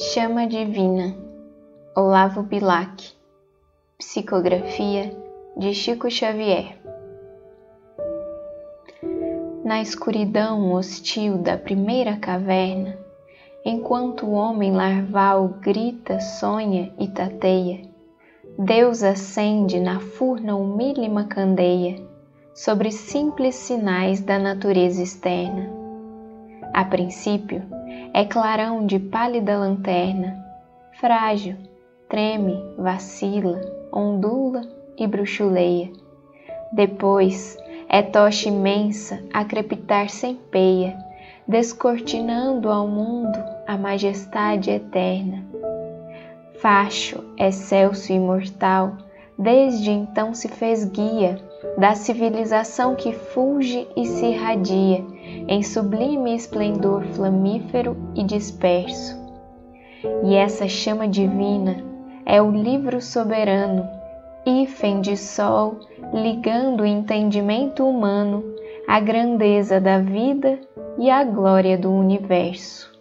Chama Divina, Olavo Bilac, Psicografia de Chico Xavier. Na escuridão hostil da primeira caverna, enquanto o homem larval grita, sonha e tateia, Deus acende na furna humílima candeia sobre simples sinais da natureza externa. A princípio, é clarão de pálida lanterna, frágil, treme, vacila, ondula e bruxuleia. Depois é tocha imensa a crepitar sem peia, descortinando ao mundo a majestade eterna. Facho, excelso e imortal, desde então se fez guia da civilização que fulge e se irradia em sublime esplendor flamífero e disperso. E essa chama divina é o livro soberano, hífen de sol, ligando o entendimento humano à grandeza da vida e à glória do universo.